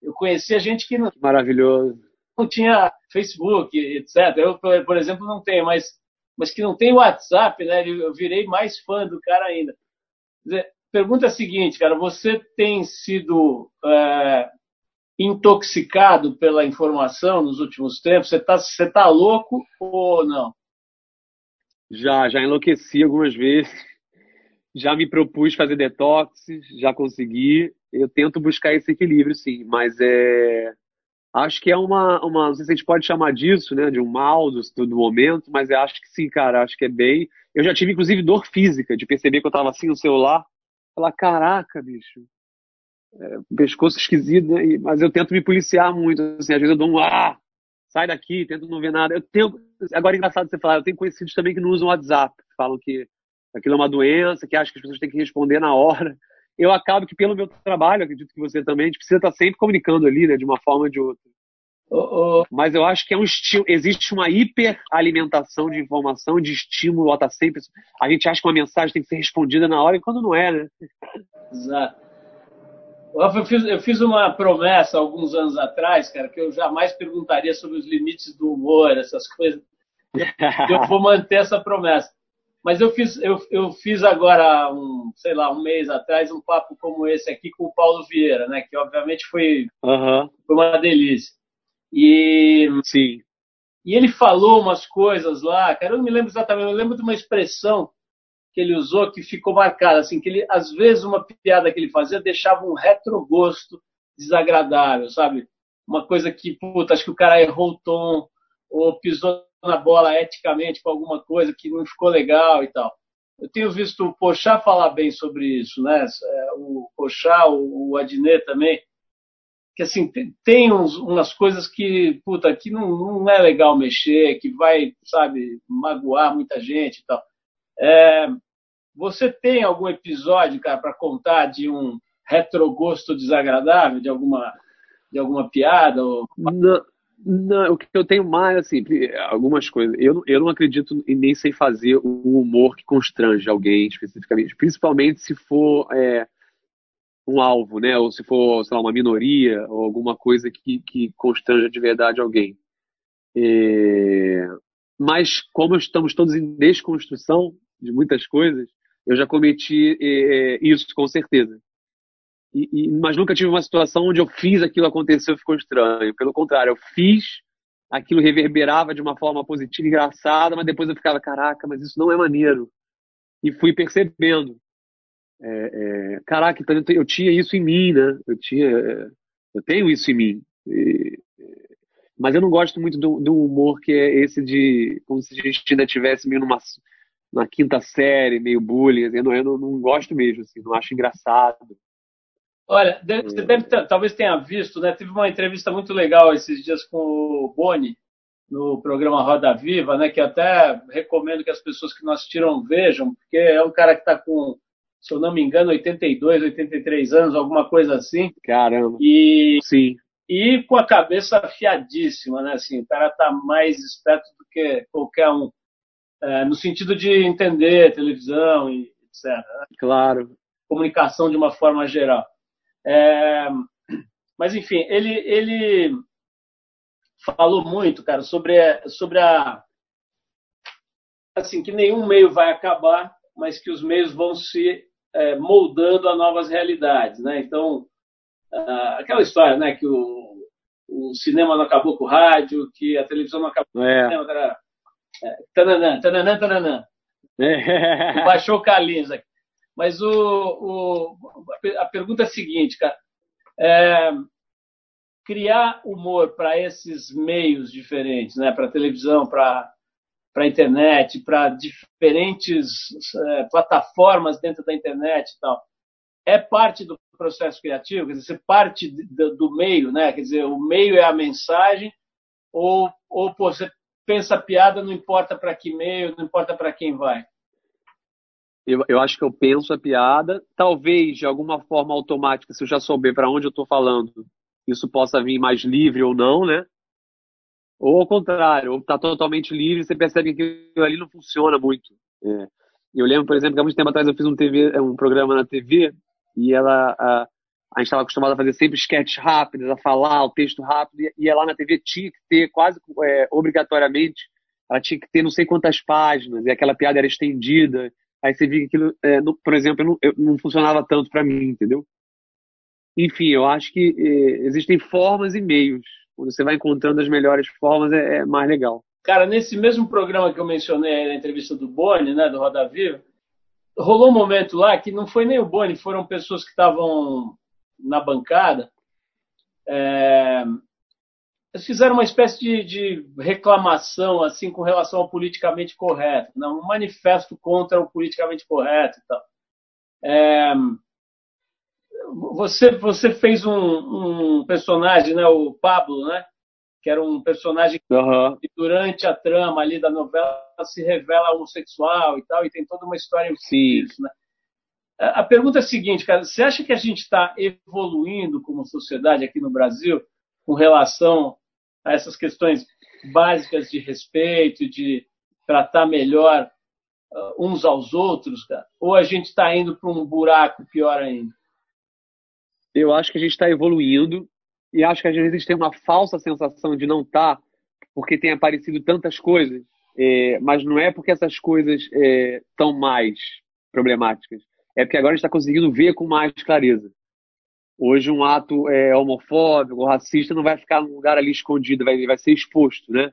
Eu conhecia gente que não. Maravilhoso. Não tinha Facebook, etc. Eu, por exemplo, não tenho, mas, mas que não tem WhatsApp, né? Eu virei mais fã do cara ainda. Pergunta seguinte, cara, você tem sido é, intoxicado pela informação nos últimos tempos? Você está você tá louco ou não? Já, já enlouqueci algumas vezes. Já me propus fazer detox, já consegui. Eu tento buscar esse equilíbrio, sim, mas é. Acho que é uma, uma. Não sei se a gente pode chamar disso, né? De um mal do, do momento, mas eu acho que sim, cara. Acho que é bem. Eu já tive, inclusive, dor física de perceber que eu estava assim no celular. Falar, caraca, bicho, é, pescoço esquisito, né? mas eu tento me policiar muito. Assim, às vezes eu dou um ah, sai daqui, tento não ver nada. Eu tenho, agora é engraçado você falar, eu tenho conhecidos também que não usam WhatsApp, falam que aquilo é uma doença, que acham que as pessoas têm que responder na hora. Eu acabo que pelo meu trabalho, acredito que você também, a gente precisa estar sempre comunicando ali, né, de uma forma ou de outra. Oh, oh. Mas eu acho que é um estímulo, existe uma hiperalimentação de informação, de estímulo, tá sempre. A gente acha que uma mensagem tem que ser respondida na hora, e quando não é, né? Exato. Eu fiz, eu fiz uma promessa alguns anos atrás, cara, que eu jamais perguntaria sobre os limites do humor, essas coisas. Eu, vou manter essa promessa. Mas eu fiz, eu, eu fiz agora, um, sei lá, um mês atrás, um papo como esse aqui com o Paulo Vieira, né? Que obviamente foi, uhum. foi uma delícia. E, Sim. e ele falou umas coisas lá, cara, eu não me lembro exatamente, eu lembro de uma expressão que ele usou que ficou marcada, assim, que ele, às vezes uma piada que ele fazia deixava um retrogosto desagradável, sabe? Uma coisa que, puta, acho que o cara errou o tom, ou pisou na bola eticamente com alguma coisa que não ficou legal e tal. Eu tenho visto o Pochá falar bem sobre isso, né? É, o Pochá, o Adnet também, que assim, tem uns, umas coisas que, puta, que não, não é legal mexer, que vai, sabe, magoar muita gente e tal. É, você tem algum episódio, cara, para contar de um retrogosto desagradável, de alguma, de alguma piada? Ou... Não, não, o que eu tenho mais, assim, algumas coisas. Eu, eu não acredito e nem sei fazer o humor que constrange alguém especificamente, principalmente se for é, um alvo, né? Ou se for, sei lá, uma minoria ou alguma coisa que, que constranja de verdade alguém. É... Mas como estamos todos em desconstrução de muitas coisas, eu já cometi é, isso com certeza. E, e, mas nunca tive uma situação onde eu fiz aquilo acontecer e ficou estranho. Pelo contrário, eu fiz, aquilo reverberava de uma forma positiva, engraçada, mas depois eu ficava, caraca, mas isso não é maneiro. E fui percebendo. É, é, caraca, então eu tinha isso em mim, né? Eu tinha, é, eu tenho isso em mim. E, mas eu não gosto muito do, do, humor que é esse de como se a gente ainda tivesse meio numa quinta série, meio bullying. Assim, eu, não, eu não, não, gosto mesmo, assim, não acho engraçado. Olha, deve, você deve ter, talvez tenha visto, né? Teve uma entrevista muito legal esses dias com o Boni no programa Roda Viva, né? Que até recomendo que as pessoas que não assistiram vejam, porque é um cara que está com se eu não me engano, 82, 83 anos, alguma coisa assim. Caramba. E, Sim. E com a cabeça afiadíssima, né? Assim, o cara tá mais esperto do que qualquer um. É, no sentido de entender televisão e etc. Né? Claro. Comunicação de uma forma geral. É, mas, enfim, ele, ele falou muito, cara, sobre, sobre a. Assim, que nenhum meio vai acabar, mas que os meios vão se é, moldando a novas realidades, né? Então, aquela história, né, que o, o cinema não acabou com o rádio, que a televisão não acabou com é. o cinema, era é, tananã, tananã, tananã. É. Baixou o Carlinhos aqui. Mas o, o, a pergunta é a seguinte, cara. É, criar humor para esses meios diferentes, né? para televisão, para a internet, para diferentes é, plataformas dentro da internet e tal. É parte do processo criativo, quer dizer, parte do, do meio, né? Quer dizer, o meio é a mensagem, ou, ou pô, você pensa a piada, não importa para que meio, não importa para quem vai. Eu, eu acho que eu penso a piada, talvez de alguma forma automática, se eu já souber para onde eu estou falando, isso possa vir mais livre ou não, né? Ou ao contrário, ou está totalmente livre, você percebe que aquilo ali não funciona muito. É. Eu lembro, por exemplo, que há muito tempo atrás eu fiz um, TV, um programa na TV e ela, a, a gente estava acostumado a fazer sempre sketches rápidos, a falar o texto rápido, e, e lá na TV tinha que ter, quase é, obrigatoriamente, ela tinha que ter não sei quantas páginas, e aquela piada era estendida. Aí você via que aquilo, é, no, por exemplo, não, eu, não funcionava tanto para mim, entendeu? Enfim, eu acho que é, existem formas e meios quando você vai encontrando as melhores formas, é, é, mais legal. Cara, nesse mesmo programa que eu mencionei na entrevista do Boni, né, do Roda Viva, rolou um momento lá que não foi nem o Boni, foram pessoas que estavam na bancada. Eles fizeram uma espécie de, de, reclamação assim com relação ao politicamente correto, né? um manifesto contra o politicamente correto e tal. É, você, você fez um, um, personagem, né, o Pablo, né? Que era um personagem uhum. que durante a trama ali da novela se revela homossexual e tal, e tem toda uma história Sim. disso, né? A pergunta é a seguinte, cara, você acha que a gente está evoluindo como sociedade aqui no Brasil com relação a essas questões básicas de respeito, de tratar melhor uh, uns aos outros, cara? Ou a gente está indo para um buraco pior ainda? Eu acho que a gente está evoluindo e acho que às vezes tem uma falsa sensação de não estar tá, porque tem aparecido tantas coisas, é, mas não é porque essas coisas estão é, mais problemáticas, é porque agora a gente está conseguindo ver com mais clareza. Hoje um ato é, homofóbico, racista, não vai ficar num lugar ali escondido, vai, vai ser exposto, né?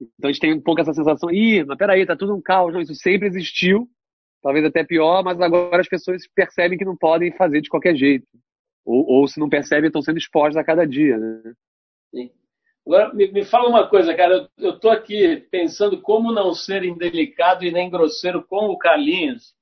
Então a gente tem um pouco essa sensação, ih, mas peraí, tá tudo um caos. Não, isso sempre existiu, talvez até pior, mas agora as pessoas percebem que não podem fazer de qualquer jeito. Ou, ou se não percebem, estão sendo expostos a cada dia, né? Sim. Agora, me, me fala uma coisa, cara. Eu, eu tô aqui pensando como não ser indelicado e nem grosseiro com o Carlinhos,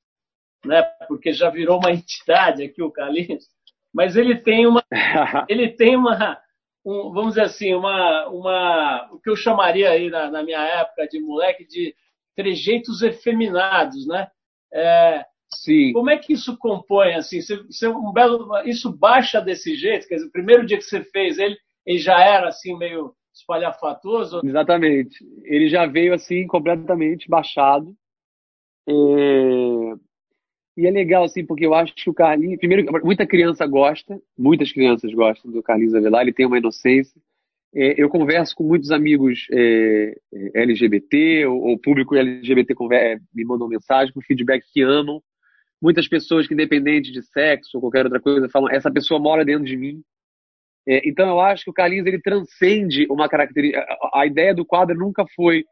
né? Porque já virou uma entidade aqui o Carlinhos. Mas ele tem uma, ele tem uma, um, vamos dizer assim, uma, uma, o que eu chamaria aí na, na minha época de moleque de trejeitos efeminados, né? É, Sim. Como é que isso compõe assim? Você, você, um belo, isso baixa desse jeito? Quer dizer, o primeiro dia que você fez ele, ele já era assim meio espalhafatoso? Exatamente. Ele já veio assim completamente baixado. É... E é legal, assim, porque eu acho que o Carlinhos. Primeiro, muita criança gosta, muitas crianças gostam do Carlinhos Avelar, ele tem uma inocência. É, eu converso com muitos amigos é, é LGBT, ou, ou, público LGBT me mandam mensagem com feedback que amam. Muitas pessoas que, independente de sexo ou qualquer outra coisa, falam: essa pessoa mora dentro de mim. É, então, eu acho que o Carlinhos ele transcende uma característica. A, a ideia do quadro nunca foi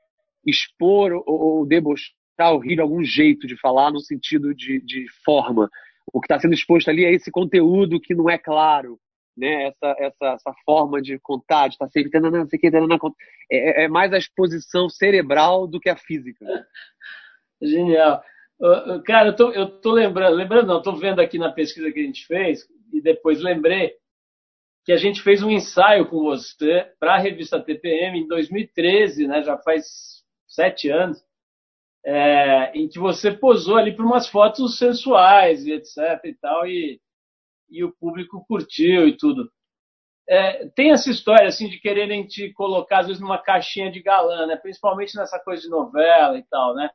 expor ou, ou debochar rir de algum jeito de falar no sentido de, de forma. O que está sendo exposto ali é esse conteúdo que não é claro, né? Essa, essa, essa forma de contar, de estar tá sempre tendo, não sei o que, é, é mais a exposição cerebral do que a física. Genial. Cara, eu tô, eu tô lembrando, lembrando não, tô vendo aqui na pesquisa que a gente fez e depois lembrei que a gente fez um ensaio com você para a revista TPM em 2013, né? Já faz sete anos, é, em que você posou ali para umas fotos sensuais e etc e tal e, e o público curtiu e tudo. É, tem essa história assim de quererem te colocar às vezes numa caixinha de galã, né? Principalmente nessa coisa de novela e tal, né?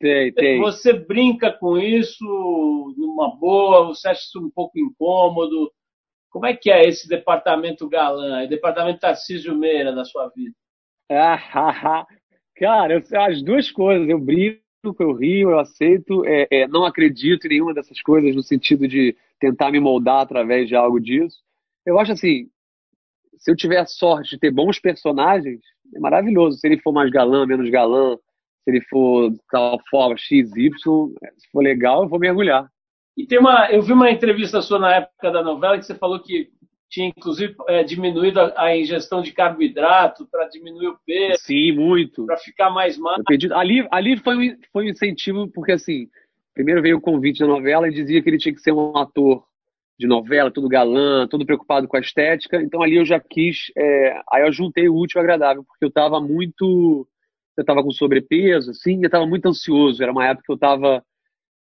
Tem, tem. Você brinca com isso numa boa? Você acha isso um pouco incômodo? Como é que é esse departamento galã, departamento Tarcísio Meira da sua vida? Ah, cara, as duas coisas. Eu brinco, eu rio, eu aceito. É, é, não acredito em nenhuma dessas coisas no sentido de tentar me moldar através de algo disso. Eu acho assim, se eu tiver a sorte de ter bons personagens, é maravilhoso. Se ele for mais galã, menos galã, se ele for tal forma X, Y, se for legal, eu vou mergulhar. E tem uma, eu vi uma entrevista sua na época da novela que você falou que tinha inclusive é, diminuído a, a, ingestão de carboidrato para diminuir o peso. Sim, muito. Para ficar mais magro. Ali, ali foi, um, foi um incentivo, porque assim, primeiro veio o convite da novela e dizia que ele tinha que ser um ator de novela, todo galã, todo preocupado com a estética. Então ali eu já quis, é, aí eu juntei o útil ao agradável, porque eu estava muito eu estava com sobrepeso, assim, eu estava muito ansioso. Era uma época que eu estava.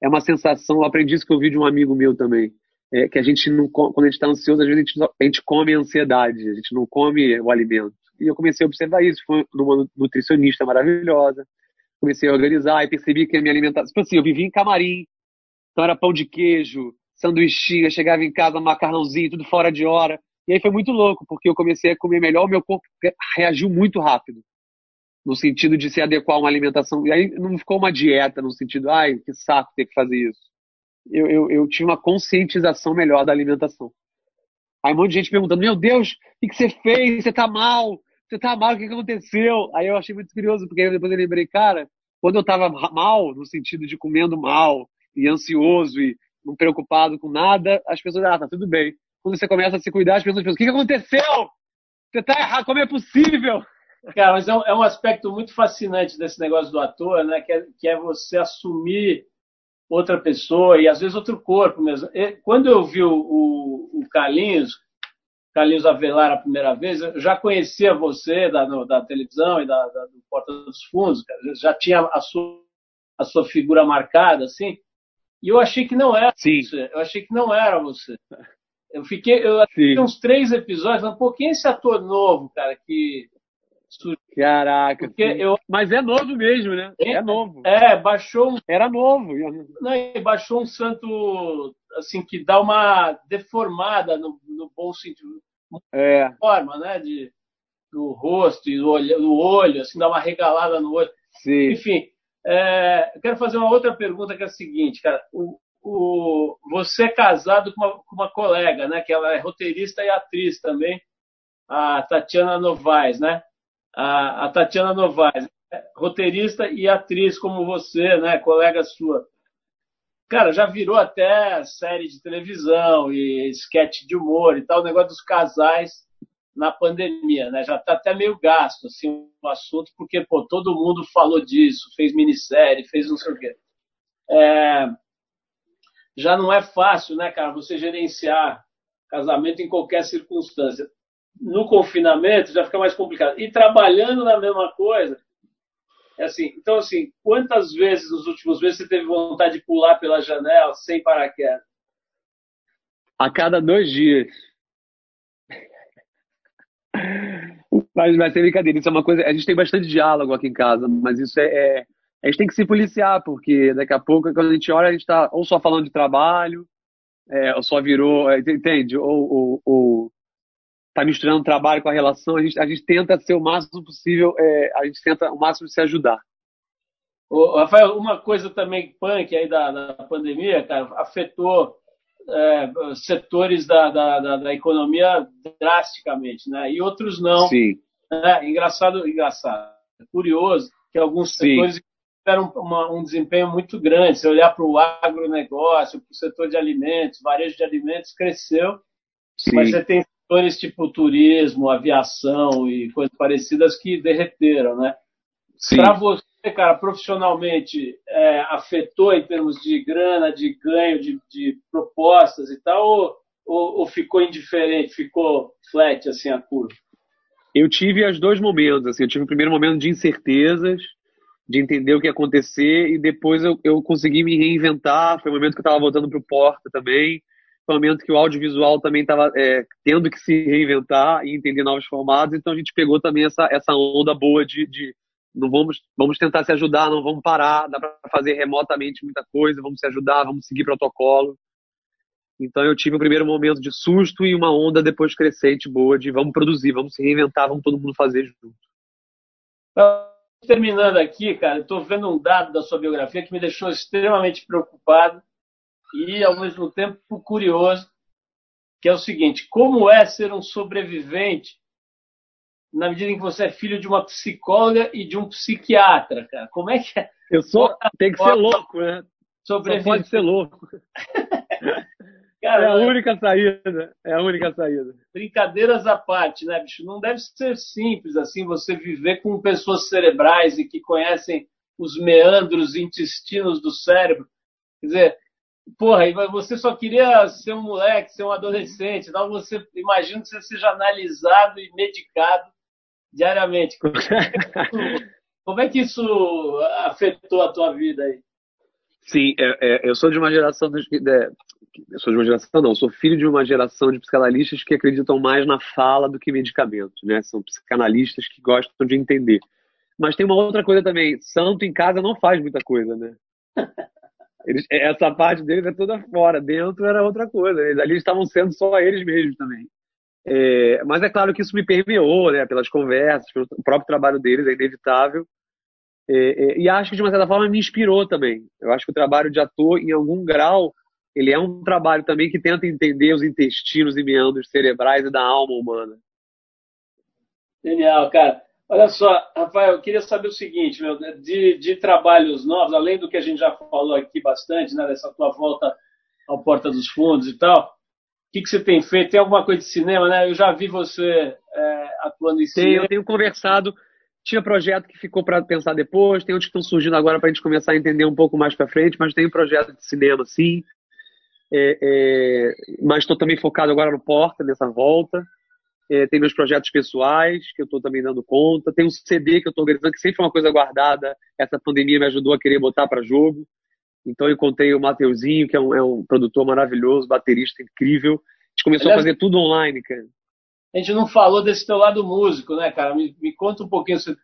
É uma sensação, eu aprendi isso que eu vi de um amigo meu também. É que a gente não, quando a gente está ansioso, às vezes a gente, a gente come a ansiedade, a gente não come o alimento. E eu comecei a observar isso. Foi numa nutricionista maravilhosa. Comecei a organizar e percebi que a minha alimentação. Tipo assim, eu vivia em camarim. Então era pão de queijo, sanduichinha, chegava em casa, macarrãozinho, tudo fora de hora. E aí foi muito louco, porque eu comecei a comer melhor, o meu corpo reagiu muito rápido no sentido de se adequar a uma alimentação. E aí não ficou uma dieta no sentido, ai, que saco ter que fazer isso. Eu, eu, eu tive uma conscientização melhor da alimentação. Aí um monte de gente perguntando, meu Deus, o que, você fez? Você tá mal? Você tá mal? O que, aconteceu? Aí eu achei muito curioso, porque depois eu lembrei, cara, quando eu tava mal, no sentido de comendo mal, e ansioso, e não preocupado com nada, as pessoas, ah, tá tudo bem. Quando você começa a se cuidar, as pessoas pensam, o que, que aconteceu? Você tá errado, como é possível? Cara, mas é um, é um, aspecto muito fascinante desse negócio do ator, né? Que é, que é você assumir outra pessoa e às vezes outro corpo mesmo. Quando eu vi o, o, o Carlinhos, Carlinhos Avelar a primeira vez, eu já conhecia você da, no, da televisão e da, da, do Porta dos Fundos, cara. já tinha a sua, a sua figura marcada, assim, e eu achei que não era Sim. você. Eu achei que não era você. Eu fiquei, eu assisti uns três episódios, falando, pô, quem é esse ator novo, cara, que Caraca. Porque eu... Mas é novo mesmo, né? É, é novo. É, baixou um... Era novo. Não, baixou um santo, assim, que dá uma deformada no, no bom sentido. É. Forma, né? De, do rosto e do olho, do olho, assim, dá uma regalada no olho. Sim. Enfim, é, eu quero fazer uma outra pergunta que é a seguinte, cara. O, o, você é casado com uma, com uma colega, né? Que ela é roteirista e atriz também, a Tatiana Novaes, né? A, a Tatiana Novaes, roteirista e atriz como você, né, colega sua. Cara, já virou até série de televisão e sketch de humor e tal, o negócio dos casais na pandemia, né? Já está até meio gasto assim o assunto, porque pô, todo mundo falou disso, fez minissérie, fez não sei o quê. É... Já não é fácil, né, cara, você gerenciar casamento em qualquer circunstância no confinamento já fica mais complicado. E trabalhando na mesma coisa, é assim, então assim, quantas vezes nos últimos meses você teve vontade de pular pela janela sem paraquedas? A cada dois dias. Mas vai ser brincadeira, isso é uma coisa. A gente tem bastante diálogo aqui em casa, mas isso é, é, A gente tem que se policiar, porque daqui a pouco, quando a gente olha, a gente está ou só falando de trabalho, é, ou só virou. Entende? Ou, ou, ou tá misturando trabalho com a relação, a gente, a gente tenta ser o máximo possível, é, a gente tenta o máximo se ajudar. Ô, Rafael, uma coisa também punk aí da, da pandemia, cara, afetou é, setores da, da, da, economia drasticamente, né? E outros não. Sim. É, engraçado, engraçado. Curioso que alguns setores Sim. tiveram uma, um desempenho muito grande. Se olhar para o agronegócio, para o setor de alimentos, varejo de alimentos, cresceu. Sim. Mas você tem setores tipo turismo, aviação e coisas parecidas que derreteram, né? Para você, cara, profissionalmente, é, afetou em termos de grana, de ganho, de, de propostas e tal, ou, ou, ou, ficou indiferente, ficou flat, assim, a curva? Eu tive os dois momentos, assim, eu tive o primeiro momento de incertezas, de entender o que ia acontecer, e depois eu, eu consegui me reinventar, foi o momento que eu estava voltando para o Porta também, momento que o audiovisual também estava é, tendo que se reinventar e entender novos formatos, então a gente pegou também essa, essa onda boa de, de não vamos, vamos tentar se ajudar, não vamos parar, dá para fazer remotamente muita coisa, vamos se ajudar, vamos seguir protocolo. Então eu tive o primeiro momento de susto e uma onda depois crescente boa de vamos produzir, vamos se reinventar, vamos todo mundo fazer junto. Terminando aqui, cara, estou vendo um dado da sua biografia que me deixou extremamente preocupado e, ao mesmo tempo, curioso, que é o seguinte: como é ser um sobrevivente na medida em que você é filho de uma psicóloga e de um psiquiatra, cara? Como é que é? Eu sou. Tem que ser louco, né? Sobreviver. Só pode ser louco. Cara, é a única saída. É a única saída. Brincadeiras à parte, né, bicho? Não deve ser simples assim você viver com pessoas cerebrais e que conhecem os meandros intestinos do cérebro. Quer dizer, porra, e você só queria ser um moleque, ser um adolescente, então você imagina que você seja analisado e medicado diariamente. Como é que isso afetou a tua vida aí? Sim, é, é, eu sou de uma geração de, eu sou de uma geração não, sou filho de uma geração de psicanalistas que acreditam mais na fala do que medicamento, né? São psicanalistas que gostam de entender. Mas tem uma outra coisa também, santo em casa não faz muita coisa, né? Eles, essa parte deles é toda fora, dentro era outra coisa. Eles, ali estavam sendo só eles mesmos também. É, mas é claro que isso me permeou, né, pelas conversas, pelo próprio trabalho deles, é inevitável. É, é, e acho que de uma certa forma me inspirou também. Eu acho que o trabalho de ator, em algum grau, ele é um trabalho também que tenta entender os intestinos e meandros cerebrais e da alma humana. Genial, cara. Olha só, Rafael, eu queria saber o seguinte, meu, de, de trabalhos novos, além do que a gente já falou aqui bastante, né, dessa tua volta ao Porta dos Fundos e tal, o que, que você tem feito? Tem alguma coisa de cinema, né? Eu já vi você é, atuando em cinema. Eu tenho conversado, tinha projeto que ficou para pensar depois, tem outros que estão surgindo agora para a gente começar a entender um pouco mais para frente, mas tem um projeto de cinema, sim. É, é, mas estou também focado agora no Porta, nessa volta. É, tem meus projetos pessoais, que eu estou também dando conta. Tem um CD que eu estou organizando, que sempre foi uma coisa guardada. Essa pandemia me ajudou a querer botar para jogo. Então eu encontrei o Mateuzinho, que é um, é um, produtor maravilhoso, baterista incrível. A gente começou Aliás, a fazer tudo online, cara. A gente não falou desse teu lado músico, né, cara? Me, me conta um pouquinho, você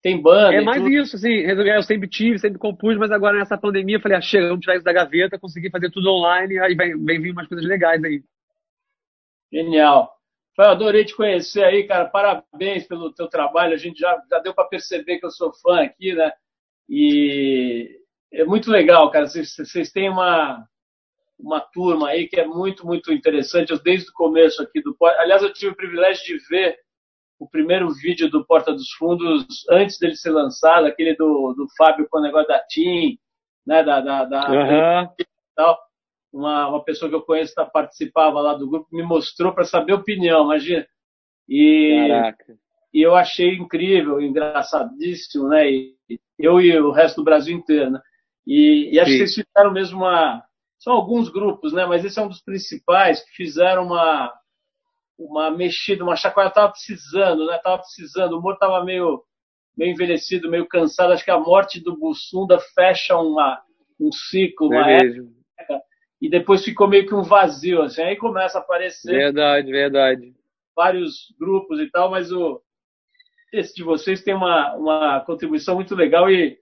tem banda. É mais tudo. isso, assim, eu sempre tive, sempre compus, mas agora nessa pandemia eu falei, ah, chega, vamos tirar isso da gaveta, consegui fazer tudo online, aí vem, vem vir umas coisas legais aí. Genial. Eu adorei te conhecer aí, cara. Parabéns pelo teu trabalho. A gente já, já deu para perceber que eu sou fã aqui, né? E é muito legal, cara. Vocês, vocês têm uma, uma turma aí que é muito, muito interessante. Eu, desde o começo aqui do. Aliás, eu tive o privilégio de ver o primeiro vídeo do Porta dos Fundos antes dele ser lançado, aquele do, do Fábio com o negócio da TIM, né? Da, da, da uhum. tal. Uma, uma pessoa que eu conheço que participava lá do grupo me mostrou para saber opinião, imagina. E, Caraca. e eu achei incrível, engraçadíssimo, né? E, eu e o resto do Brasil inteiro, né? E, e acho Sim. que eles fizeram mesmo uma. São alguns grupos, né? Mas esse é um dos principais que fizeram uma, uma mexida, uma chacoalha. Tava precisando, né? Tava precisando. O humor tava meio, meio envelhecido, meio cansado. Acho que a morte do Bussunda fecha uma, um ciclo, uma é época. E depois ficou meio que um vazio, assim. Aí começa a aparecer. Verdade, verdade. Vários grupos e tal, mas o, esse de vocês tem uma, uma contribuição muito legal e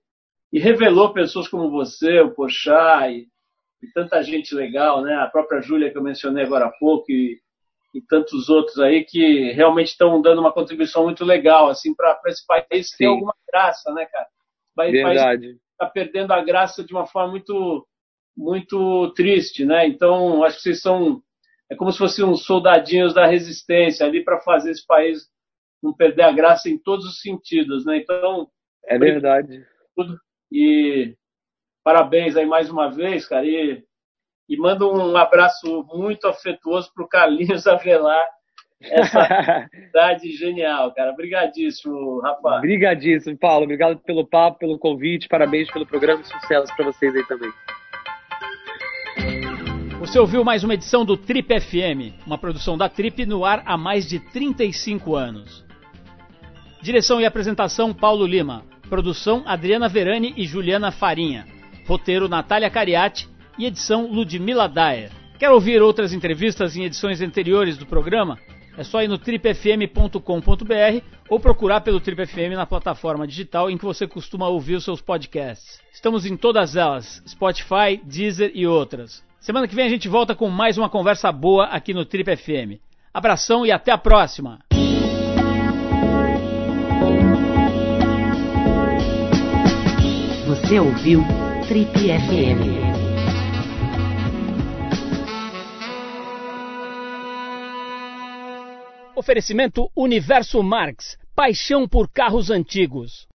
e revelou pessoas como você, o Pochá e, e, tanta gente legal, né? A própria Júlia que eu mencionei agora há pouco e, e tantos outros aí que realmente estão dando uma contribuição muito legal assim para esse país Sim. ter alguma graça, né, cara? País está perdendo a graça de uma forma muito muito triste, né? Então acho que vocês são é como se fossem uns soldadinhos da resistência ali para fazer esse país não perder a graça em todos os sentidos, né? Então é verdade. Tudo. E parabéns aí mais uma vez, cara. E, e manda um abraço muito afetuoso para o Carlinhos Avelar. Essa cidade genial, cara. Obrigadíssimo, Rafa. Obrigadíssimo, Paulo. Obrigado pelo papo, pelo convite. Parabéns pelo programa e sucesso para vocês aí também. Você ouviu mais uma edição do Trip FM, uma produção da Trip no ar há mais de 35 anos. Direção e apresentação Paulo Lima. Produção Adriana Verani e Juliana Farinha. Roteiro Natália Cariati e edição Ludmila Daer. Quer ouvir outras entrevistas em edições anteriores do programa? É só ir no tripfm.com.br ou procurar pelo Trip FM na plataforma digital em que você costuma ouvir os seus podcasts. Estamos em todas elas: Spotify, Deezer e outras. Semana que vem a gente volta com mais uma conversa boa aqui no Trip FM. Abração e até a próxima! Você ouviu Trip FM. Oferecimento Universo Marx. Paixão por carros antigos.